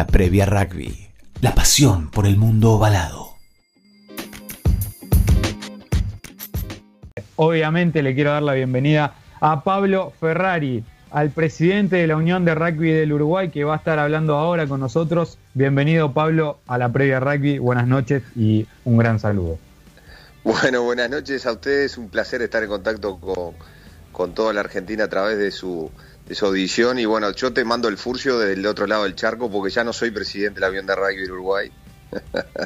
La previa rugby. La pasión por el mundo ovalado. Obviamente le quiero dar la bienvenida a Pablo Ferrari, al presidente de la Unión de Rugby del Uruguay, que va a estar hablando ahora con nosotros. Bienvenido, Pablo, a la previa rugby. Buenas noches y un gran saludo. Bueno, buenas noches a ustedes. Un placer estar en contacto con, con toda la Argentina a través de su, de su audición. Y bueno, yo te mando el furcio del otro lado del charco porque ya no soy presidente de la Unión de Rugby Uruguay.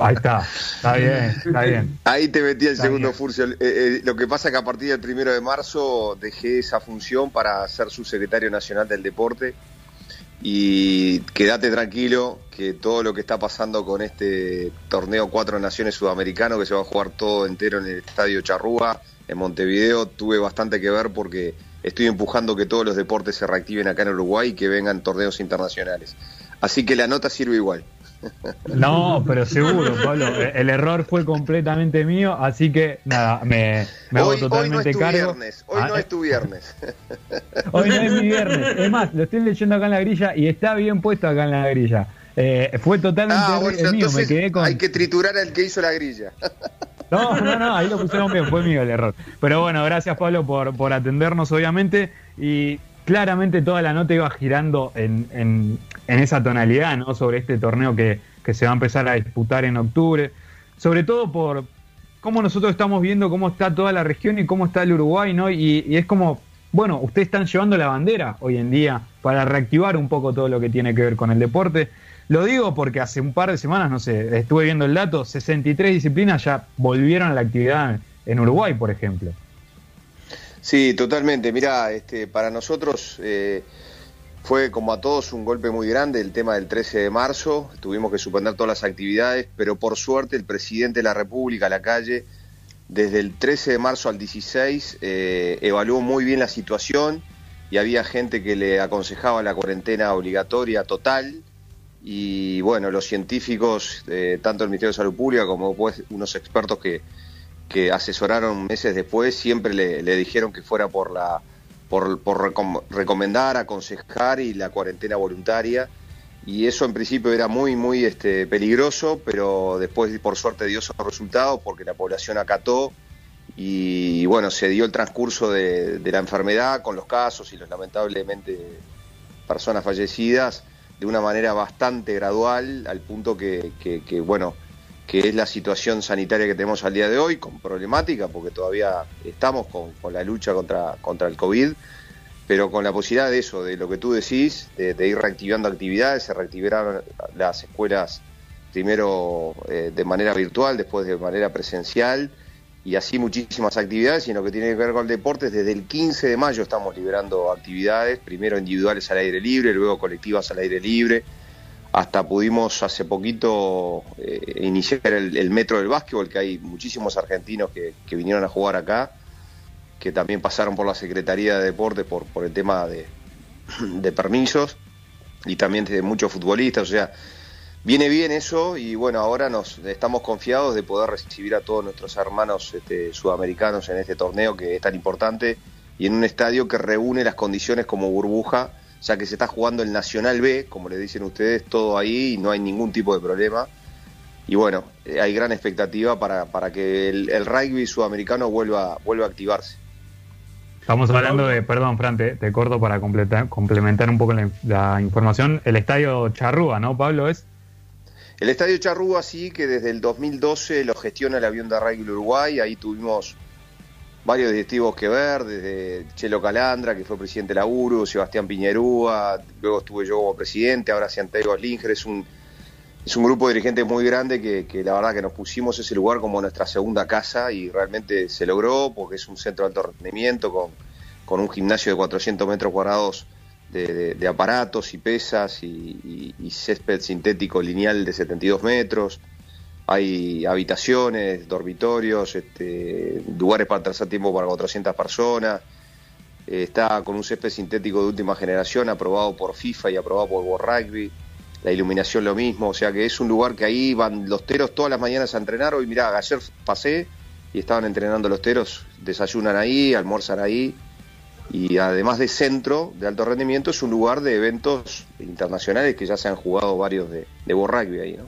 Ahí está, está bien, está bien. Ahí te metí el segundo furcio. Eh, eh, lo que pasa es que a partir del primero de marzo dejé esa función para ser subsecretario nacional del deporte. Y quédate tranquilo que todo lo que está pasando con este torneo Cuatro Naciones Sudamericano, que se va a jugar todo entero en el Estadio Charrúa, en Montevideo, tuve bastante que ver porque estoy empujando que todos los deportes se reactiven acá en Uruguay y que vengan torneos internacionales. Así que la nota sirve igual. No, pero seguro, Pablo. El error fue completamente mío, así que nada, me, me hago totalmente hoy no cargo. Viernes, hoy no es tu viernes. Hoy no es mi viernes. Es más, lo estoy leyendo acá en la grilla y está bien puesto acá en la grilla. Eh, fue totalmente ah, mío, me quedé con... Hay que triturar al que hizo la grilla. No, no, no, ahí lo pusieron bien, fue mío el error. Pero bueno, gracias Pablo por, por atendernos, obviamente. Y claramente toda la nota iba girando en, en, esa tonalidad, ¿no? Sobre este torneo que, se va a empezar a disputar en octubre. Sobre todo por cómo nosotros estamos viendo cómo está toda la región y cómo está el Uruguay, ¿no? Y, y, es como, bueno, ustedes están llevando la bandera hoy en día para reactivar un poco todo lo que tiene que ver con el deporte. Lo digo porque hace un par de semanas, no sé, estuve viendo el dato, 63 disciplinas ya volvieron a la actividad en Uruguay, por ejemplo. Sí, totalmente. Mira, este, para nosotros eh, fue como a todos un golpe muy grande el tema del 13 de marzo. Tuvimos que suspender todas las actividades, pero por suerte el presidente de la República, la calle, desde el 13 de marzo al 16 eh, evaluó muy bien la situación y había gente que le aconsejaba la cuarentena obligatoria total. Y bueno, los científicos, eh, tanto el Ministerio de Salud Pública como pues, unos expertos que, que asesoraron meses después siempre le, dijeron que fuera por la por, recomendar, aconsejar y la cuarentena voluntaria. Y eso en principio era muy muy este, peligroso, pero después por suerte dio sus resultados porque la población acató y bueno, se dio el transcurso de, la enfermedad con los casos y los lamentablemente personas fallecidas de una manera bastante gradual al punto que, que bueno, que es la situación sanitaria que tenemos al día de hoy, con problemática, porque todavía estamos con, la lucha contra, contra el COVID, pero con la posibilidad de eso, de lo que tú decís, de, ir reactivando actividades, se reactivaron las escuelas primero eh, de manera virtual, después de manera presencial, y así muchísimas actividades, y en lo que tiene que ver con el deporte, desde el 15 de mayo estamos liberando actividades, primero individuales al aire libre, luego colectivas al aire libre, hasta pudimos hace poquito eh, iniciar el, metro del básquetbol, que hay muchísimos argentinos que, vinieron a jugar acá, que también pasaron por la Secretaría de Deportes por, por el tema de, permisos, y también de muchos futbolistas, o sea, viene bien eso y bueno, ahora nos estamos confiados de poder recibir a todos nuestros hermanos este, sudamericanos en este torneo que es tan importante y en un estadio que reúne las condiciones como burbuja ya que se está jugando el Nacional B, como le dicen ustedes, todo ahí y no hay ningún tipo de problema. Y bueno, eh, hay gran expectativa para, para que el, rugby sudamericano vuelva, vuelva a activarse. Estamos hablando de, perdón, Fran, te, corto para completar, complementar un poco la, información. El estadio Charrúa, ¿no, Pablo? ¿Es? El estadio Charrúa, sí, que desde el 2012 lo gestiona el avión de Uruguay. Ahí tuvimos varios directivos que ver, desde Chelo Calandra, que fue presidente de la URU, Sebastián Piñerúa, luego estuve yo como presidente, ahora Santiago Slinger, es un, es un grupo de dirigentes muy grande que, la verdad que nos pusimos ese lugar como nuestra segunda casa y realmente se logró porque es un centro de alto rendimiento con, con un gimnasio de 400 metros cuadrados de, aparatos y pesas y, césped sintético lineal de 72 metros hay habitaciones, dormitorios, este, lugares para tercer tiempo para 400 personas. Eh, está con un césped sintético de última generación, aprobado por FIFA y aprobado por World Rugby. La iluminación lo mismo, o sea que es un lugar que ahí van los teros todas las mañanas a entrenar. Hoy mirá, ayer pasé y estaban entrenando los teros, desayunan ahí, almuerzan ahí. Y además de centro de alto rendimiento es un lugar de eventos internacionales que ya se han jugado varios de, de rugby ahí, ¿no?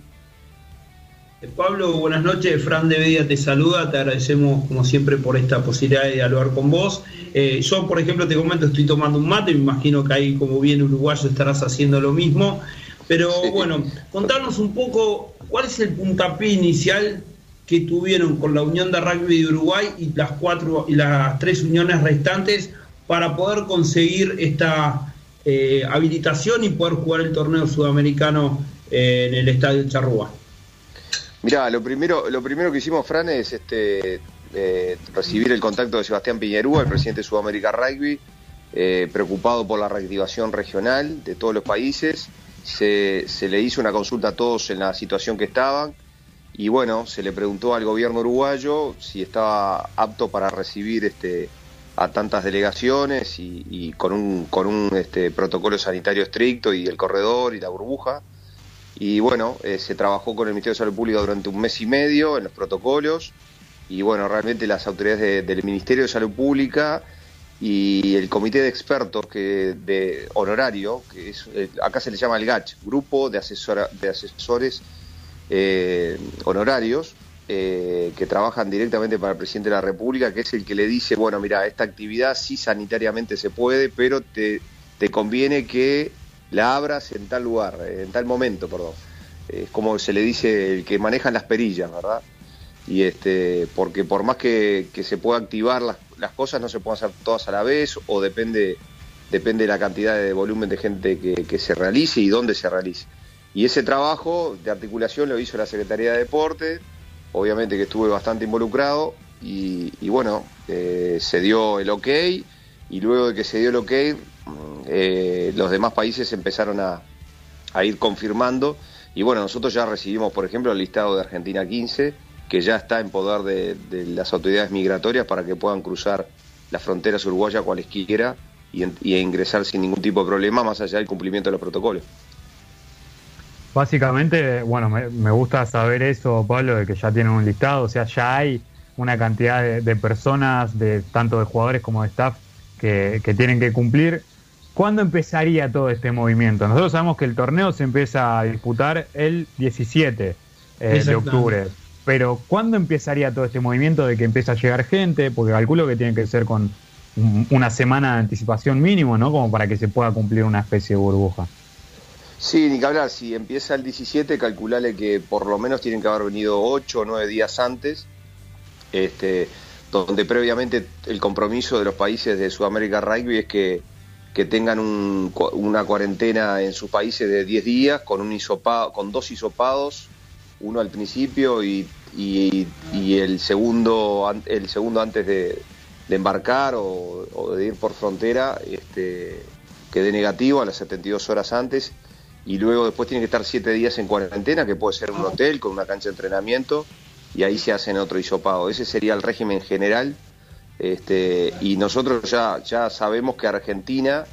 Eh, Pablo, buenas noches. Fran de Bedia te saluda. Te agradecemos, como siempre, por esta posibilidad de dialogar con vos. Eh, yo, por ejemplo, te comento, estoy tomando un mate. Me imagino que ahí, como bien uruguayo, estarás haciendo lo mismo. Pero bueno, contarnos un poco cuál es el puntapié inicial que tuvieron con la Unión de Rugby de Uruguay y las cuatro y las tres uniones restantes para poder conseguir esta eh, habilitación y poder jugar el torneo sudamericano en el Estadio Charrúa. Mirá, lo primero, lo primero que hicimos, Fran, es este, eh, recibir el contacto de Sebastián Piñerúa, el presidente de Sudamérica Rugby, eh, preocupado por la reactivación regional de todos los países. Se, le hizo una consulta a todos en la situación que estaban y bueno, se le preguntó al gobierno uruguayo si estaba apto para recibir este, a tantas delegaciones y, con un, con un este, protocolo sanitario estricto y el corredor y la burbuja. Y bueno, eh, se trabajó con el Ministerio de Salud Pública durante un mes y medio en los protocolos. Y bueno, realmente las autoridades del Ministerio de Salud Pública y el comité de expertos que de honorario, que es, eh, acá se le llama el GACH, Grupo de, asesora, de Asesores eh, Honorarios, que trabajan directamente para el presidente de la República, que es el que le dice, bueno, mira, esta actividad sí sanitariamente se puede, pero te, te conviene que la abras en tal lugar, en tal momento, perdón. Es como se le dice el que maneja las perillas, ¿verdad? Y este, porque por más que, se pueda activar las, las, cosas, no se pueden hacer todas a la vez, o depende, depende de la cantidad de volumen de gente que, se realice y dónde se realice. Y ese trabajo de articulación lo hizo la Secretaría de Deporte, obviamente que estuve bastante involucrado, y, bueno, eh, se dio el ok, y luego de que se dio el ok, eh, los demás países empezaron a, ir confirmando y bueno, nosotros ya recibimos, por ejemplo, el listado de Argentina 15, que ya está en poder de, las autoridades migratorias para que puedan cruzar las fronteras uruguayas cualesquiera y ingresar sin ningún tipo de problema, más allá del cumplimiento de los protocolos. Básicamente, bueno, me, gusta saber eso, Pablo, de que ya tienen un listado, o sea, ya hay una cantidad de, personas, de tanto de jugadores como de staff, que, que tienen que cumplir. ¿Cuándo empezaría todo este movimiento? Nosotros sabemos que el torneo se empieza a disputar el 17 eh, de octubre, pero ¿cuándo empezaría todo este movimiento de que empieza a llegar gente? Porque calculo que tiene que ser con una semana de anticipación mínimo, ¿no? Como para que se pueda cumplir una especie de burbuja. Sí, ni que hablar, si empieza el 17, calculale que por lo menos tienen que haber venido 8 o 9 días antes, este, donde previamente el compromiso de los países de Sudamérica Rugby es que que tengan una cuarentena en sus países de 10 días con, un con dos hisopados, uno al principio y, el, segundo, el segundo antes de, embarcar o, de ir por frontera, este, que negativo a las 72 horas antes y luego después tiene que estar 7 días en cuarentena, que puede ser un hotel con una cancha de entrenamiento y ahí se hacen otro hisopado. Ese sería el régimen general este, y nosotros ya, ya sabemos que Argentina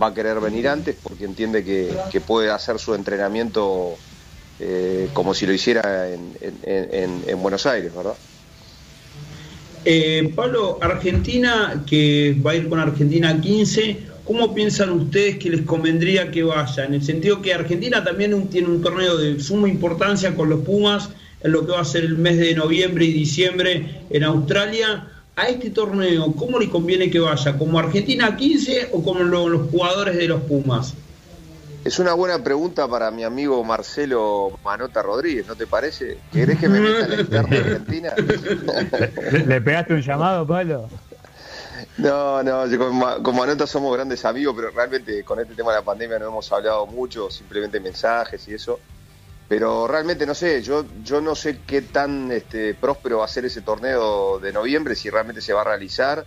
va a querer venir antes porque entiende que, puede hacer su entrenamiento eh, como si lo hiciera en, Buenos Aires, ¿verdad? Eh, Pablo, Argentina, que va a ir con Argentina 15, ¿cómo piensan ustedes que les convendría que vaya? En el sentido que Argentina también tiene un torneo de suma importancia con los Pumas en lo que va a ser el mes de noviembre y diciembre en Australia a este torneo, ¿cómo le conviene que vaya? ¿Como Argentina 15 o como los jugadores de los Pumas? Es una buena pregunta para mi amigo Marcelo Manota Rodríguez, ¿no te parece? ¿Querés que me meta en la interna de Argentina? ¿Le pegaste un llamado, Pablo? No, no, con, con, Manota somos grandes amigos, pero realmente con este tema de la pandemia no hemos hablado mucho, simplemente mensajes y eso. Pero realmente no sé, yo, yo no sé qué tan este, próspero va a ser ese torneo de noviembre, si realmente se va a realizar.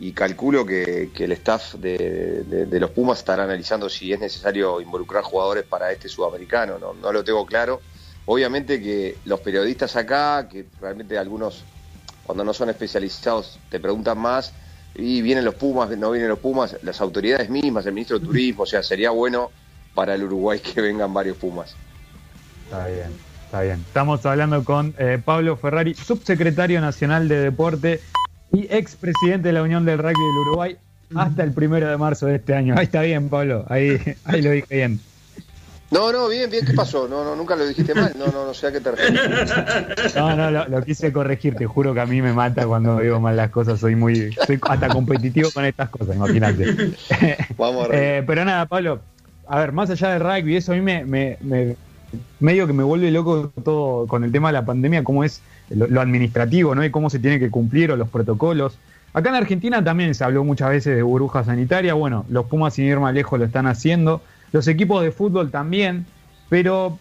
Y calculo que, el staff de, los Pumas estará analizando si es necesario involucrar jugadores para este sudamericano, no, no lo tengo claro. Obviamente que los periodistas acá, que realmente algunos cuando no son especializados te preguntan más, y vienen los Pumas, no vienen los Pumas, las autoridades mismas, el ministro de Turismo, o sea, sería bueno para el Uruguay que vengan varios Pumas. Está bien, está bien. Estamos hablando con eh, Pablo Ferrari, subsecretario nacional de deporte y expresidente de la Unión del Rugby del Uruguay. hasta el primero de marzo de este año. Ahí está bien, Pablo. Ahí, ahí lo dije bien. No, no, bien, bien, ¿qué pasó? No, no, nunca lo dijiste mal. No, no, no sé a qué te refieres. No, no, lo, quise corregir. Te juro que a mí me mata cuando digo mal las cosas. Soy muy, soy hasta competitivo con estas cosas, imagínate. Vamos a eh, Pero nada, Pablo, a ver, más allá del rugby, eso a mí me, me, medio que me vuelve loco todo con el tema de la pandemia, cómo es lo, administrativo, ¿no? Y cómo se tiene que cumplir o los protocolos. Acá en Argentina también se habló muchas veces de burbuja sanitaria. Bueno, los Pumas sin ir más lejos lo están haciendo los equipos de fútbol también, pero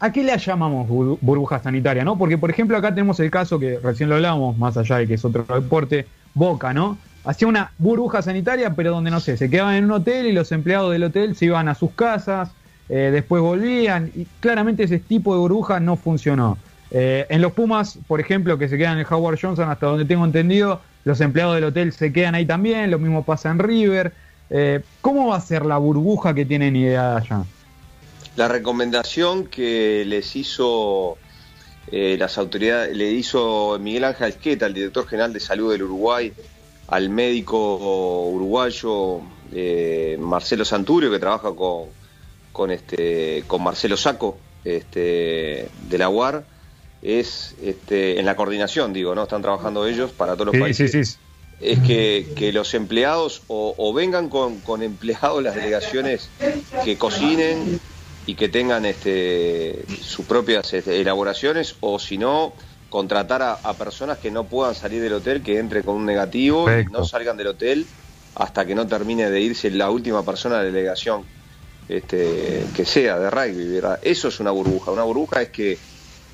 ¿a qué le llamamos burbuja sanitaria? ¿no? Porque, por ejemplo, acá tenemos el caso que recién lo hablábamos, más allá de que es otro deporte, Boca, ¿no? Hacía una burbuja sanitaria, pero donde, no sé, se quedaban en un hotel y los empleados del hotel se iban a sus casas, eh, después volvían, y claramente ese tipo de burbuja no funcionó. Eh, en los Pumas, por ejemplo, que se quedan en el Howard Johnson, hasta donde tengo entendido, los empleados del hotel se quedan ahí también, lo mismo pasa en River. Eh, ¿Cómo va a ser la burbuja que tienen idea allá? La recomendación que les hizo eh, las autoridades, le hizo Miguel Ángel Esqueta, el director general de salud del Uruguay, al médico uruguayo eh, Marcelo Santurio, que trabaja con, con, este, con Marcelo Saco este, de la UAR, es este, en la coordinación, digo, ¿no? Están trabajando ellos para todos los países. Sí, sí es que, los empleados o, vengan con, empleados las delegaciones que cocinen y que tengan este, sus propias este, elaboraciones o si no contratar a, personas que no puedan salir del hotel, que entre con un negativo y no salgan del hotel hasta que no termine de irse la última persona de la delegación este, que sea de rugby. Eso es una burbuja. Una burbuja es que,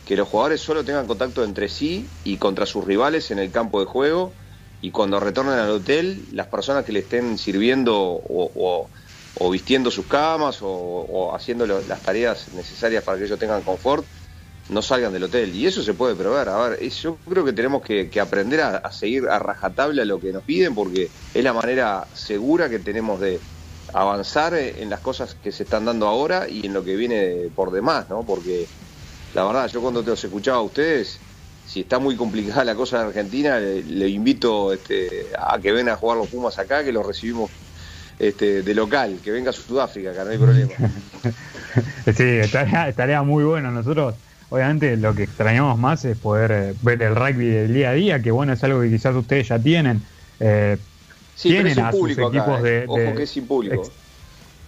que los jugadores solo tengan contacto entre sí y contra sus rivales en el campo de juego y cuando retornen al hotel, las personas que le estén sirviendo o, vistiendo sus camas o, haciendo las tareas necesarias para que ellos tengan confort, no salgan del hotel. Y eso se puede probar. A ver, yo creo que tenemos que, aprender a, seguir a rajatabla lo que nos piden porque es la manera segura que tenemos de avanzar en las cosas que se están dando ahora y en lo que viene por demás, ¿no? Porque la verdad, yo cuando te los escuchaba a ustedes, si está muy complicada la cosa en Argentina, le, invito este, a que vengan a jugar los Pumas acá, que los recibimos este, de local, que venga a Sudáfrica, acá no hay problema. sí, estaría, muy bueno. Nosotros, obviamente, lo que extrañamos más es poder eh, ver el rugby del día a día, que bueno, es algo que quizás ustedes ya tienen. Eh, sí, tienen a sus equipos eh. de, Ojo que es sin público.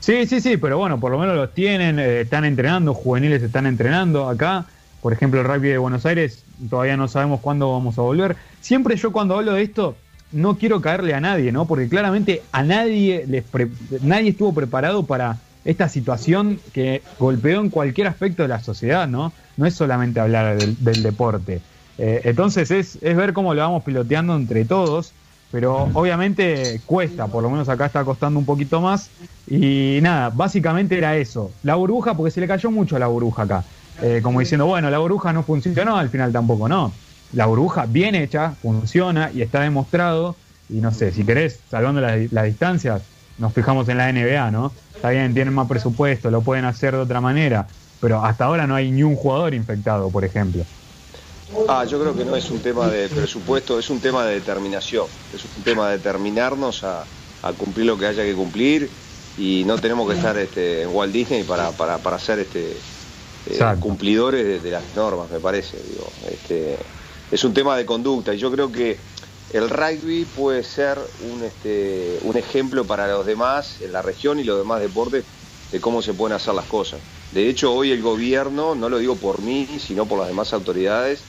Sí, sí, sí, pero bueno, por lo menos los tienen, están entrenando, juveniles están entrenando acá. Por ejemplo, el rugby de Buenos Aires todavía no sabemos cuándo vamos a volver. Siempre yo cuando hablo de esto no quiero caerle a nadie, ¿no? Porque claramente a nadie les nadie estuvo preparado para esta situación que golpeó en cualquier aspecto de la sociedad, ¿no? No es solamente hablar del, deporte. Eh, entonces es, es ver cómo lo vamos piloteando entre todos, pero obviamente cuesta, por lo menos acá está costando un poquito más. Y nada, básicamente era eso. La burbuja, porque se le cayó mucho a la burbuja acá. Eh, como diciendo, bueno, la burbuja no funcionó, al final tampoco no. La burbuja bien hecha, funciona y está demostrado. Y no sé, si querés, salvando las, distancias, nos fijamos en la NBA, ¿no? Está bien, tienen más presupuesto, lo pueden hacer de otra manera, pero hasta ahora no hay ni un jugador infectado, por ejemplo. Ah, yo creo que no es un tema de presupuesto, es un tema de determinación, es un tema de determinarnos a, cumplir lo que haya que cumplir y no tenemos que estar este, en Walt Disney para, para, para hacer este, eh, cumplidores de, las normas, me parece. Este, es un tema de conducta y yo creo que el rugby puede ser un, este, un ejemplo para los demás en la región y los demás deportes de cómo se pueden hacer las cosas. De hecho, hoy el gobierno, no lo digo por mí, sino por las demás autoridades,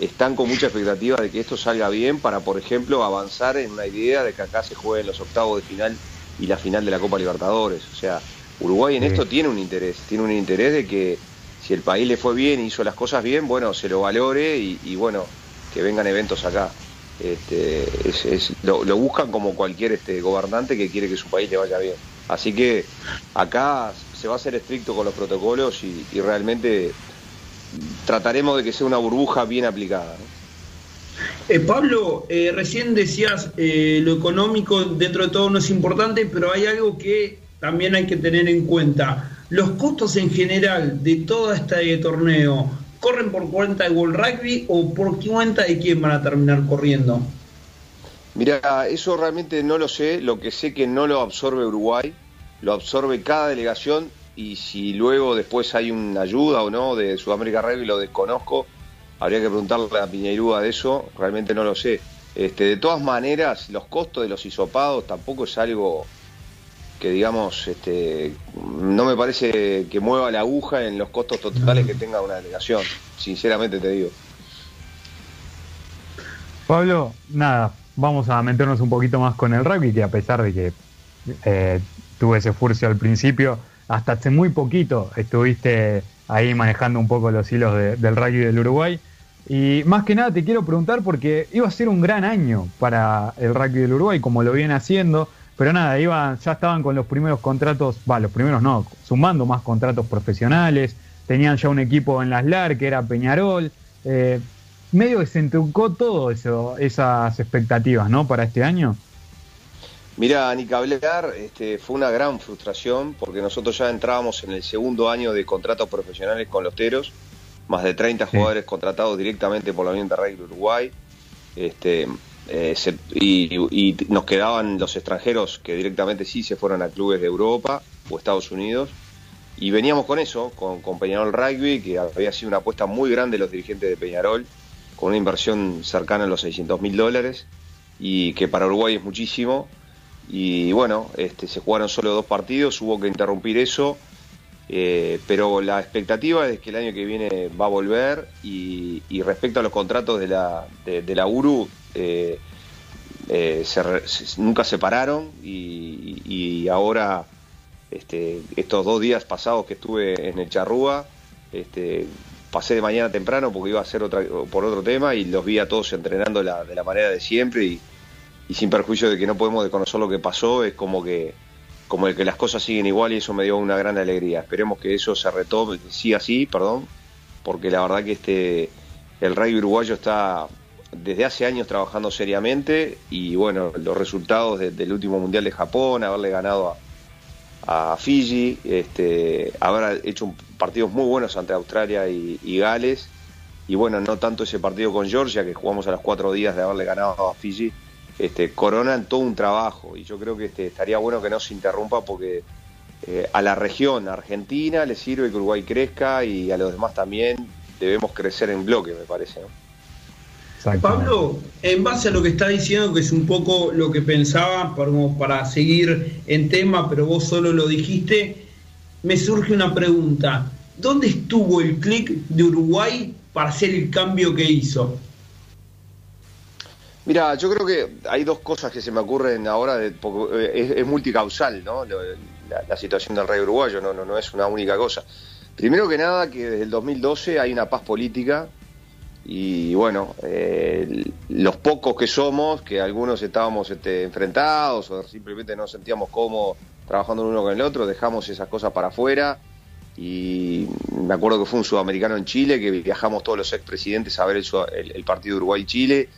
están con mucha expectativa de que esto salga bien para, por ejemplo, avanzar en una idea de que acá se jueguen los octavos de final y la final de la Copa Libertadores. O sea, Uruguay en esto tiene un interés, tiene un interés de que si el país le fue bien hizo las cosas bien, bueno, se lo valore y, bueno, que vengan eventos acá. Este, lo, buscan como cualquier este, gobernante que quiere que su país le vaya bien. Así que acá se va a ser estricto con los protocolos y, realmente trataremos de que sea una burbuja bien aplicada. Eh, Pablo, eh, recién decías eh, lo económico dentro de todo no es importante, pero hay algo que también hay que tener en cuenta los costos en general de todo este torneo, ¿corren por cuenta de World Rugby o por cuenta de quién van a terminar corriendo? Mira, eso realmente no lo sé, lo que sé que no lo absorbe Uruguay, lo absorbe cada delegación y si luego después hay una ayuda o no de Sudamérica Rugby lo desconozco, habría que preguntarle a Piñeirúa de eso, realmente no lo sé. Este, de todas maneras, los costos de los hisopados tampoco es algo que digamos, este, no me parece que mueva la aguja en los costos totales que tenga una delegación, sinceramente te digo. Pablo, nada, vamos a meternos un poquito más con el rugby, que a pesar de que eh, tuve ese furcio al principio, hasta hace muy poquito estuviste ahí manejando un poco los hilos del rugby del Uruguay. Y más que nada te quiero preguntar porque iba a ser un gran año para el rugby del Uruguay, como lo viene haciendo, pero nada, iba, ya estaban con los primeros contratos, va, los primeros no, sumando más contratos profesionales, tenían ya un equipo en las LAR que era Peñarol. Eh, medio que se entrucó todo eso, esas expectativas, ¿no? Para este año. Mira, ni que hablar, este, fue una gran frustración porque nosotros ya entrábamos en el segundo año de contratos profesionales con los Teros, más de 30 jugadores contratados directamente por la Unión de Rugby Uruguay. Este, eh, y, nos quedaban los extranjeros que directamente sí se fueron a clubes de Europa o Estados Unidos. Y veníamos con eso, con, Peñarol Rugby, que había sido una apuesta muy grande de los dirigentes de Peñarol, con una inversión cercana a los 600 mil dólares, y que para Uruguay es muchísimo y bueno, este, se jugaron solo dos partidos, hubo que interrumpir eso, eh, pero la expectativa es que el año que viene va a volver y, respecto a los contratos de la, de, la URU, eh, eh, nunca se pararon y, ahora este, estos dos días pasados que estuve en el Charrúa, este, pasé de mañana temprano porque iba a ser otra, por otro tema y los vi a todos entrenando de la manera de siempre y sin perjuicio de que no podemos desconocer lo que pasó, es como que como el que las cosas siguen igual y eso me dio una gran alegría. Esperemos que eso se retome, sí así, perdón, porque la verdad que este el rey uruguayo está desde hace años trabajando seriamente y bueno, los resultados del último Mundial de Japón, haberle ganado a, Fiji, este, haber hecho partidos muy buenos ante Australia y, y, Gales y bueno, no tanto ese partido con Georgia que jugamos a los cuatro días de haberle ganado a Fiji, este, coronan todo un trabajo y yo creo que este, estaría bueno que no se interrumpa porque eh, a la región argentina le sirve que Uruguay crezca y a los demás también debemos crecer en bloque, me parece. Pablo, en base a lo que está diciendo, que es un poco lo que pensaba para, para seguir en tema, pero vos solo lo dijiste, me surge una pregunta. ¿Dónde estuvo el clic de Uruguay para hacer el cambio que hizo? Mira, yo creo que hay dos cosas que se me ocurren ahora, de, eh, es, multicausal, ¿no? La, situación del rey uruguayo, no, no, no es una única cosa. Primero que nada, que desde el 2012 hay una paz política y bueno, eh, los pocos que somos, que algunos estábamos este, enfrentados o simplemente no sentíamos cómodos trabajando el uno con el otro, dejamos esas cosas para afuera y me acuerdo que fue un sudamericano en Chile, que viajamos todos los expresidentes a ver el, el partido Uruguay-Chile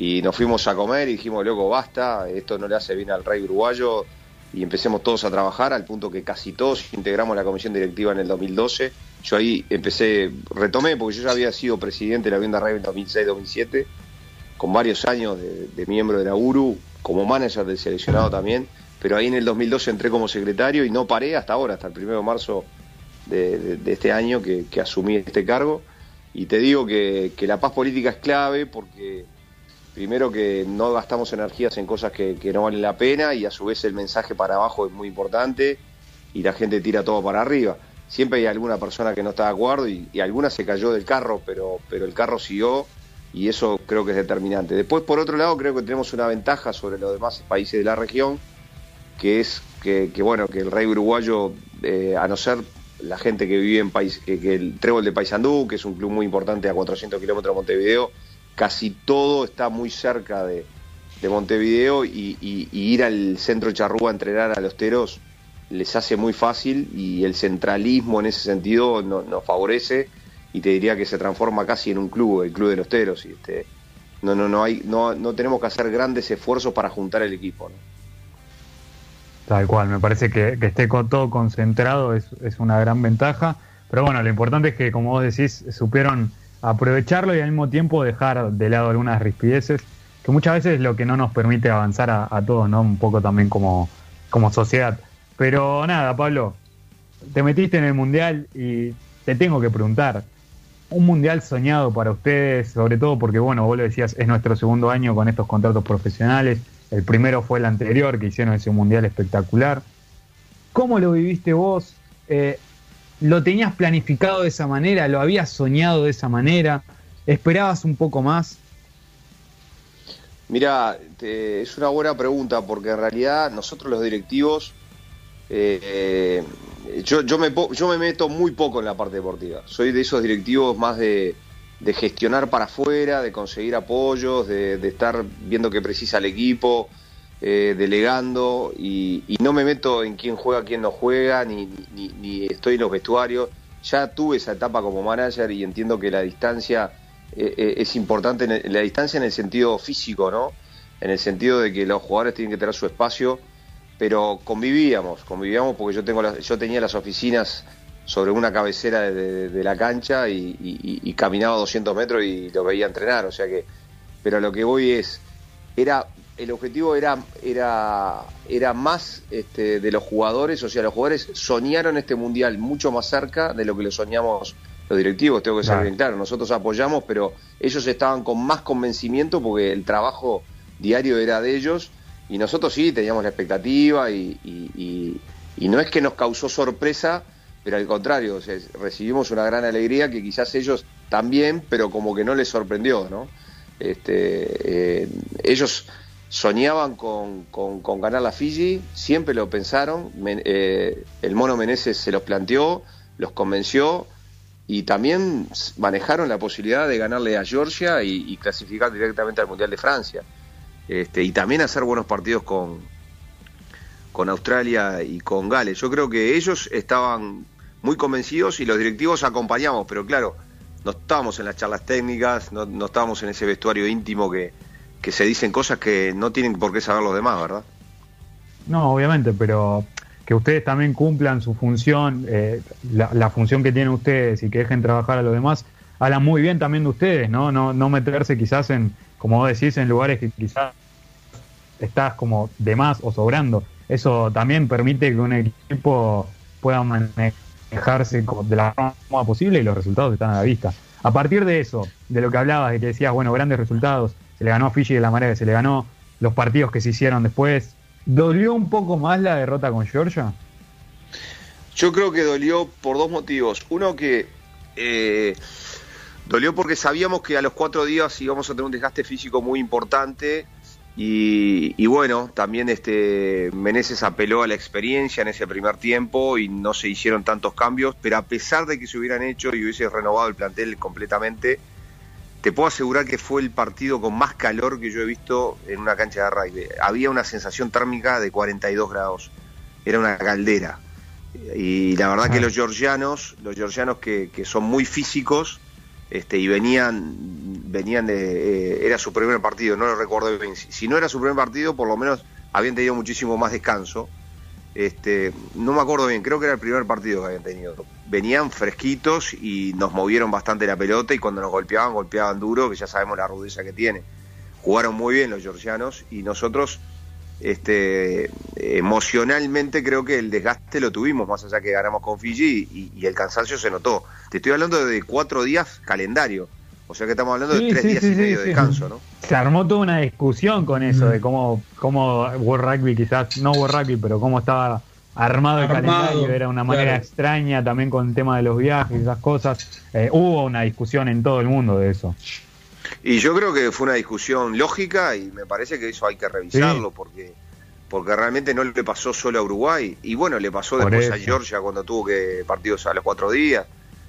y nos fuimos a comer y dijimos, loco, basta, esto no le hace bien al rey uruguayo y empecemos todos a trabajar al punto que casi todos integramos la comisión directiva en el 2012. Yo ahí empecé, retomé, porque yo ya había sido presidente de la Vienda Rey en 2006-2007, con varios años de, miembro de la URU, como manager del seleccionado también, pero ahí en el 2012 entré como secretario y no paré hasta ahora, hasta el 1 de marzo de, este año que, asumí este cargo. Y te digo que la paz política es clave porque primero que no gastamos energías en cosas que, no valen la pena y a su vez el mensaje para abajo es muy importante y la gente tira todo para arriba. Siempre hay alguna persona que no está de acuerdo y, alguna se cayó del carro, pero, pero el carro siguió y eso creo que es determinante. Después, por otro lado, creo que tenemos una ventaja sobre los demás países de la región, que es que, bueno, que el rey uruguayo, eh, a no ser la gente que vive en país, que, que el Trébol de Paysandú, que es un club muy importante a 400 kilómetros de Montevideo, casi todo está muy cerca de, Montevideo y, ir al centro Charrúa a entrenar a los teros les hace muy fácil y el centralismo en ese sentido nos favorece y te diría que se transforma casi en un club, el club de los teros. Y este, no, no, no, hay, no, no tenemos que hacer grandes esfuerzos para juntar el equipo. Tal cual, me parece que, que esté todo concentrado es, es, una gran ventaja. Pero bueno, lo importante es que, como vos decís, supieron aprovecharlo y al mismo tiempo dejar de lado algunas rispideces. que muchas veces es lo que no nos permite avanzar a, todos, ¿no? Un poco también como, como sociedad. Pero nada, Pablo, te metiste en el Mundial y te tengo que preguntar, un Mundial soñado para ustedes, sobre todo porque, bueno, vos lo decías, es nuestro segundo año con estos contratos profesionales, el primero fue el anterior, que hicieron ese Mundial espectacular. ¿Cómo lo viviste vos? Eh, ¿Lo tenías planificado de esa manera? ¿Lo habías soñado de esa manera? ¿Esperabas un poco más? Mira, es una buena pregunta porque en realidad nosotros los directivos, eh, yo, yo, me, yo me meto muy poco en la parte deportiva. Soy de esos directivos más de, gestionar para afuera, de conseguir apoyos, de, estar viendo qué precisa el equipo, eh, delegando y, no me meto en quién juega, quién no juega, ni, estoy en los vestuarios. Ya tuve esa etapa como manager y entiendo que la distancia eh, eh, es importante, la distancia en el sentido físico, ¿no? En el sentido de que los jugadores tienen que tener su espacio, pero convivíamos, convivíamos porque yo, tengo yo tenía las oficinas sobre una cabecera de, la cancha y, caminaba 200 metros y lo veía entrenar, o sea que, pero lo que voy es, era el objetivo era, era, era más este, de los jugadores, o sea, los jugadores soñaron este mundial mucho más cerca de lo que lo soñamos los directivos, tengo que ser bien claro. Nosotros apoyamos, pero ellos estaban con más convencimiento porque el trabajo diario era de ellos y nosotros sí teníamos la expectativa y, no es que nos causó sorpresa, pero al contrario, recibimos una gran alegría que quizás ellos también, pero como que no les sorprendió, ¿no? Este, eh, ellos soñaban con, con, ganar la Fiji, siempre lo pensaron, eh, el mono Meneses se los planteó, los convenció y también manejaron la posibilidad de ganarle a Georgia y, clasificar directamente al Mundial de Francia. Este, y también hacer buenos partidos con, con Australia y con Gales. Yo creo que ellos estaban muy convencidos y los directivos acompañamos, pero claro, no estábamos en las charlas técnicas, no, no estábamos en ese vestuario íntimo que, que se dicen cosas que no tienen por qué saber los demás, ¿verdad? No, obviamente, pero que ustedes también cumplan su función, eh, la, función que tienen ustedes y que dejen trabajar a los demás, habla muy bien también de ustedes, ¿no? No, no meterse quizás en, como vos decís, en lugares que quizás estás como de más o sobrando. Eso también permite que un equipo pueda manejarse de la forma posible y los resultados están a la vista. A partir de eso, de lo que hablabas, de que decías, bueno, grandes resultados, se le ganó a Fiji de la manera que se le ganó, los partidos que se hicieron después, ¿Dolió un poco más la derrota con Georgia? Yo creo que dolió por dos motivos. Uno que eh, dolió porque sabíamos que a los cuatro días íbamos a tener un desgaste físico muy importante y, bueno, también este Meneses apeló a la experiencia en ese primer tiempo y no se hicieron tantos cambios, pero a pesar de que se hubieran hecho y hubiese renovado el plantel completamente, te puedo asegurar que fue el partido con más calor que yo he visto en una cancha de rugby. Había una sensación térmica de 42 grados. Era una caldera. Y la verdad que los georgianos, los georgianos que, son muy físicos, este, y venían, venían de, eh, era su primer partido, no lo recuerdo bien. Si no era su primer partido, por lo menos habían tenido muchísimo más descanso. Este, no me acuerdo bien, creo que era el primer partido que habían tenido. Venían fresquitos y nos movieron bastante la pelota y cuando nos golpeaban, golpeaban duro, que ya sabemos la rudeza que tiene. Jugaron muy bien los georgianos y nosotros este, emocionalmente creo que el desgaste lo tuvimos, más allá que ganamos con Fiji y el cansancio se notó. Te estoy hablando de cuatro días calendario o sea que estamos hablando de tres días y medio de descanso, ¿no? Se armó toda una discusión con eso, de cómo, cómo World Rugby, quizás, no World Rugby, pero cómo estaba armado, el calendario, era una manera extraña también con el tema de los viajes y esas cosas. Eh, hubo una discusión en todo el mundo de eso. Y yo creo que fue una discusión lógica y me parece que eso hay que revisarlo porque porque realmente no le pasó solo a Uruguay y bueno, le pasó después a Georgia cuando tuvo que partidos a los cuatro días.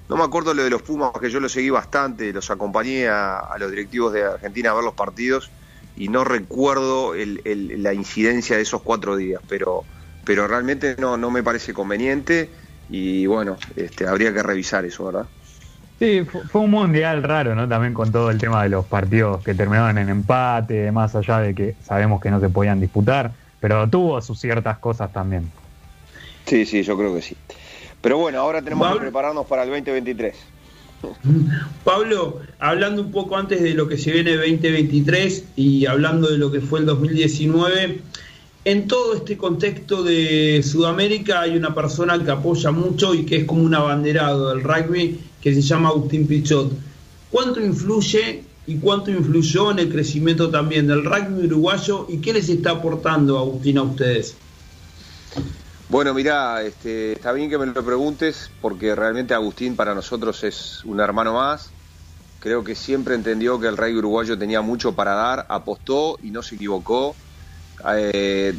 No me acuerdo lo de los Pumas, que yo lo seguí bastante, los acompañé a, los directivos de Argentina a ver los partidos y no recuerdo la incidencia de esos cuatro días, pero, pero realmente no, no me parece conveniente y bueno, este, habría que revisar eso, ¿verdad? Sí, fue un mundial raro, ¿no? También con todo el tema de los partidos que terminaban en empate, más allá de que sabemos que no se podían disputar, pero tuvo sus ciertas cosas también. Sí, sí, yo creo que sí. Pero bueno, ahora tenemos que prepararnos para el 2023. Pablo, hablando un poco antes de lo que se viene 2023 y hablando de lo que fue el 2019, en todo este contexto de Sudamérica hay una persona que apoya mucho y que es como un abanderado del rugby que se llama Agustín Pichot. ¿Cuánto influye y cuánto influyó en el crecimiento también del rugby uruguayo y qué les está aportando Agustín a ustedes? Bueno, mira, este, está bien que me lo preguntes porque realmente Agustín para nosotros es un hermano más. Creo que siempre entendió que el rugby uruguayo tenía mucho para dar, apostó y no se equivocó. Eh,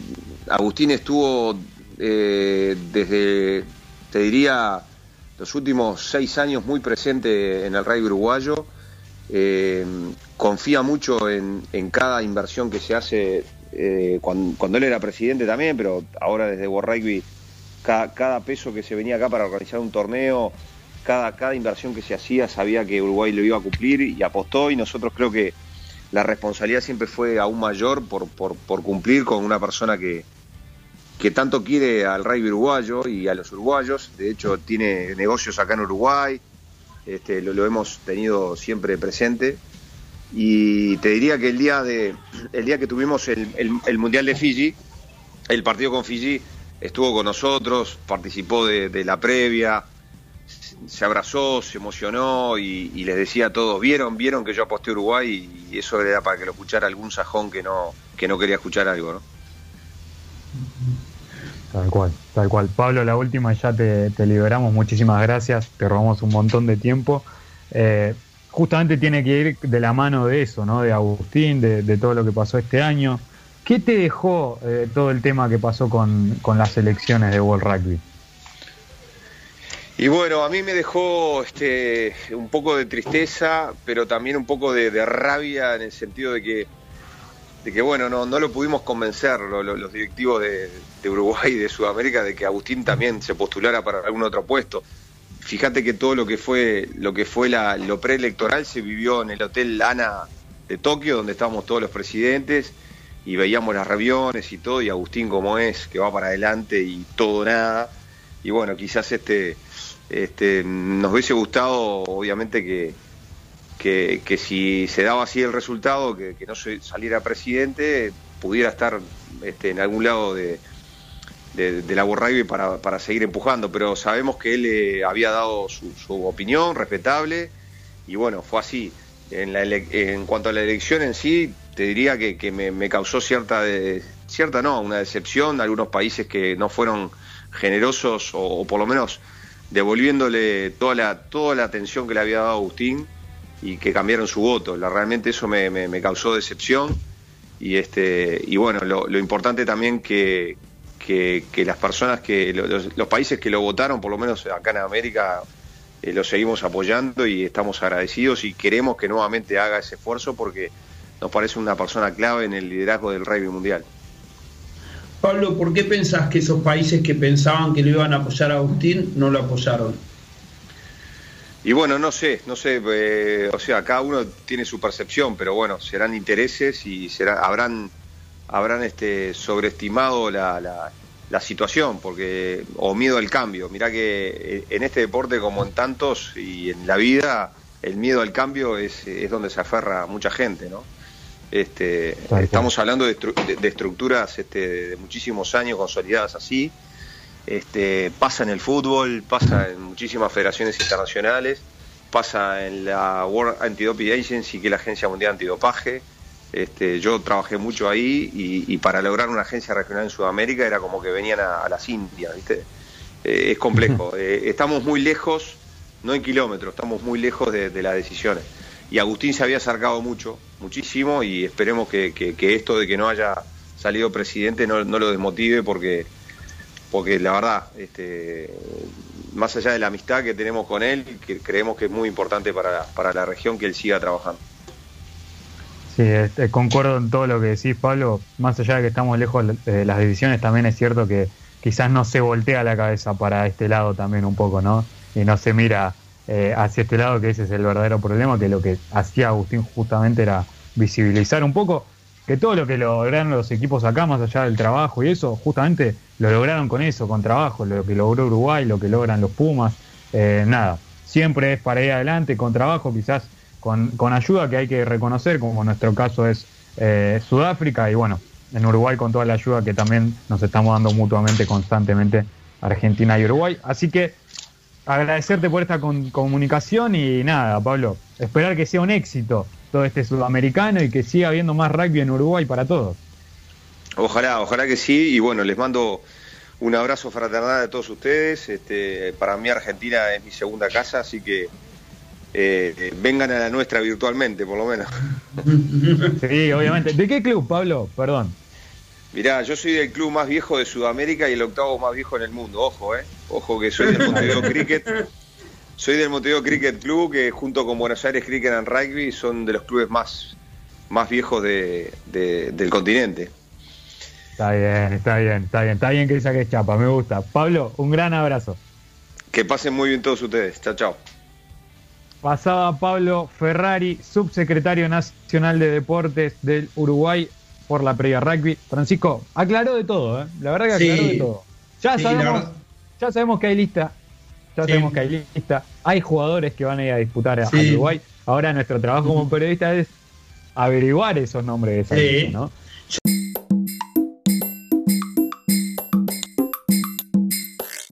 Agustín estuvo eh, desde, te diría, los últimos seis años muy presente en el rugby uruguayo. Eh, confía mucho en, cada inversión que se hace cuando, él era presidente también, pero ahora desde World Rugby, cada, peso que se venía acá para organizar un torneo, cada, cada inversión que se hacía sabía que Uruguay lo iba a cumplir y apostó y nosotros creo que la responsabilidad siempre fue aún mayor por, por, cumplir con una persona que, que tanto quiere al rugby uruguayo y a los uruguayos, de hecho tiene negocios acá en Uruguay, este, lo, lo hemos tenido siempre presente. Y te diría que el día de el día que tuvimos el, mundial de Fiji el partido con Fiji estuvo con nosotros participó de, la previa se abrazó se emocionó y, les decía a todos vieron vieron que yo aposté Uruguay y eso era para que lo escuchara algún sajón que no que no quería escuchar algo no Tal cual, tal cual. Pablo, la última ya te, liberamos. Muchísimas gracias. Te robamos un montón de tiempo. Eh, justamente tiene que ir de la mano de eso, ¿no? De Agustín, de, todo lo que pasó este año. ¿Qué te dejó eh, todo el tema que pasó con, las elecciones de World Rugby? Y bueno, a mí me dejó este, un poco de tristeza, pero también un poco de, rabia en el sentido de que, de que bueno, no, no lo pudimos convencer los directivos de, de Uruguay y de Sudamérica de que Agustín también se postulara para algún otro puesto. Fíjate que todo lo que fue lo que fue la, lo preelectoral se vivió en el Hotel Ana de Tokio, donde estábamos todos los presidentes y veíamos las reuniones y todo, y Agustín como es, que va para adelante y todo nada. Y bueno, quizás este, este nos hubiese gustado, obviamente, que, que, si se daba así el resultado, que, que no saliera presidente, pudiera estar este, en algún lado de, de, la Rugby para, para, seguir empujando, pero sabemos que él eh, había dado su, opinión respetable y bueno, fue así. En, la en cuanto a la elección en sí, te diría que, me, causó cierta, de, cierta no, una decepción, algunos países que no fueron generosos o, por lo menos devolviéndole toda la, toda la atención que le había dado Agustín y que cambiaron su voto. La, realmente eso me, me, causó decepción y este y bueno, lo, importante también que, que, las personas que, los, países que lo votaron, por lo menos acá en América, eh, lo seguimos apoyando y estamos agradecidos y queremos que nuevamente haga ese esfuerzo porque nos parece una persona clave en el liderazgo del rugby mundial. Pablo, ¿por qué pensás que esos países que pensaban que lo iban a apoyar a Agustín no lo apoyaron? Y bueno, no sé, no sé, eh, o sea, cada uno tiene su percepción, pero bueno, serán intereses y será, habrán, habrán este, sobreestimado la, la, la situación, porque o miedo al cambio. Mirá que eh, en este deporte como en tantos y en la vida, el miedo al cambio es, es donde se aferra mucha gente, ¿no? Este, estamos hablando de, estructuras este, de muchísimos años consolidadas así. Este, pasa en el fútbol, pasa en muchísimas federaciones internacionales, pasa en la World Anti-Doping Agency, que es la Agencia Mundial Antidopaje, este, yo trabajé mucho ahí y, para lograr una agencia regional en Sudamérica era como que venían a, las Indias, ¿viste? Eh, es complejo. Eh, estamos muy lejos, no en kilómetros, estamos muy lejos de, las decisiones. Y Agustín se había acercado mucho, muchísimo, y esperemos que, esto de que no haya salido presidente no, lo desmotive porque, porque la verdad, este, más allá de la amistad que tenemos con él, que creemos que es muy importante para, para la región que él siga trabajando. Sí, este, concuerdo en todo lo que decís, Pablo. Más allá de que estamos lejos de las decisiones, también es cierto que quizás no se voltea la cabeza para este lado también un poco, ¿no? Y no se mira eh, hacia este lado, que ese es el verdadero problema, que lo que hacía Agustín justamente era visibilizar un poco que todo lo que lograron los equipos acá, más allá del trabajo y eso, justamente lo lograron con eso, con trabajo, lo que logró Uruguay, lo que logran los Pumas, eh, nada, siempre es para ir adelante, con trabajo, quizás con, ayuda que hay que reconocer, como nuestro caso es eh, Sudáfrica, y bueno, en Uruguay con toda la ayuda que también nos estamos dando mutuamente, constantemente, Argentina y Uruguay. Así que agradecerte por esta comunicación y nada, Pablo, esperar que sea un éxito todo este sudamericano y que siga habiendo más rugby en Uruguay para todos. Ojalá, ojalá que sí, y bueno, les mando un abrazo fraternal a todos ustedes. Este, para mí Argentina es mi segunda casa, así que eh, vengan a la nuestra virtualmente, por lo menos. Sí, obviamente. ¿De qué club, Pablo? Perdón. Mirá, yo soy del club más viejo de Sudamérica y el octavo más viejo en el mundo. Ojo, eh. Ojo que soy del Montevideo Cricket. Soy del Montevideo Cricket Club, que junto con Buenos Aires Cricket and Rugby son de los clubes más, más viejos de, del continente. Está bien, está bien, está bien. Está bien que saques chapa, me gusta. Pablo, un gran abrazo. Que pasen muy bien todos ustedes. Chao, chao. Pasaba Pablo Ferrari, subsecretario nacional de deportes del Uruguay por la previa rugby. Francisco, aclaró de todo, ¿eh? La verdad que aclaró de todo. Ya, sabemos, ya sabemos que hay lista. Ya sabemos que hay lista. Hay jugadores que van a ir a disputar a, Uruguay. Ahora nuestro trabajo como periodista es averiguar esos nombres de esa lista, ¿no?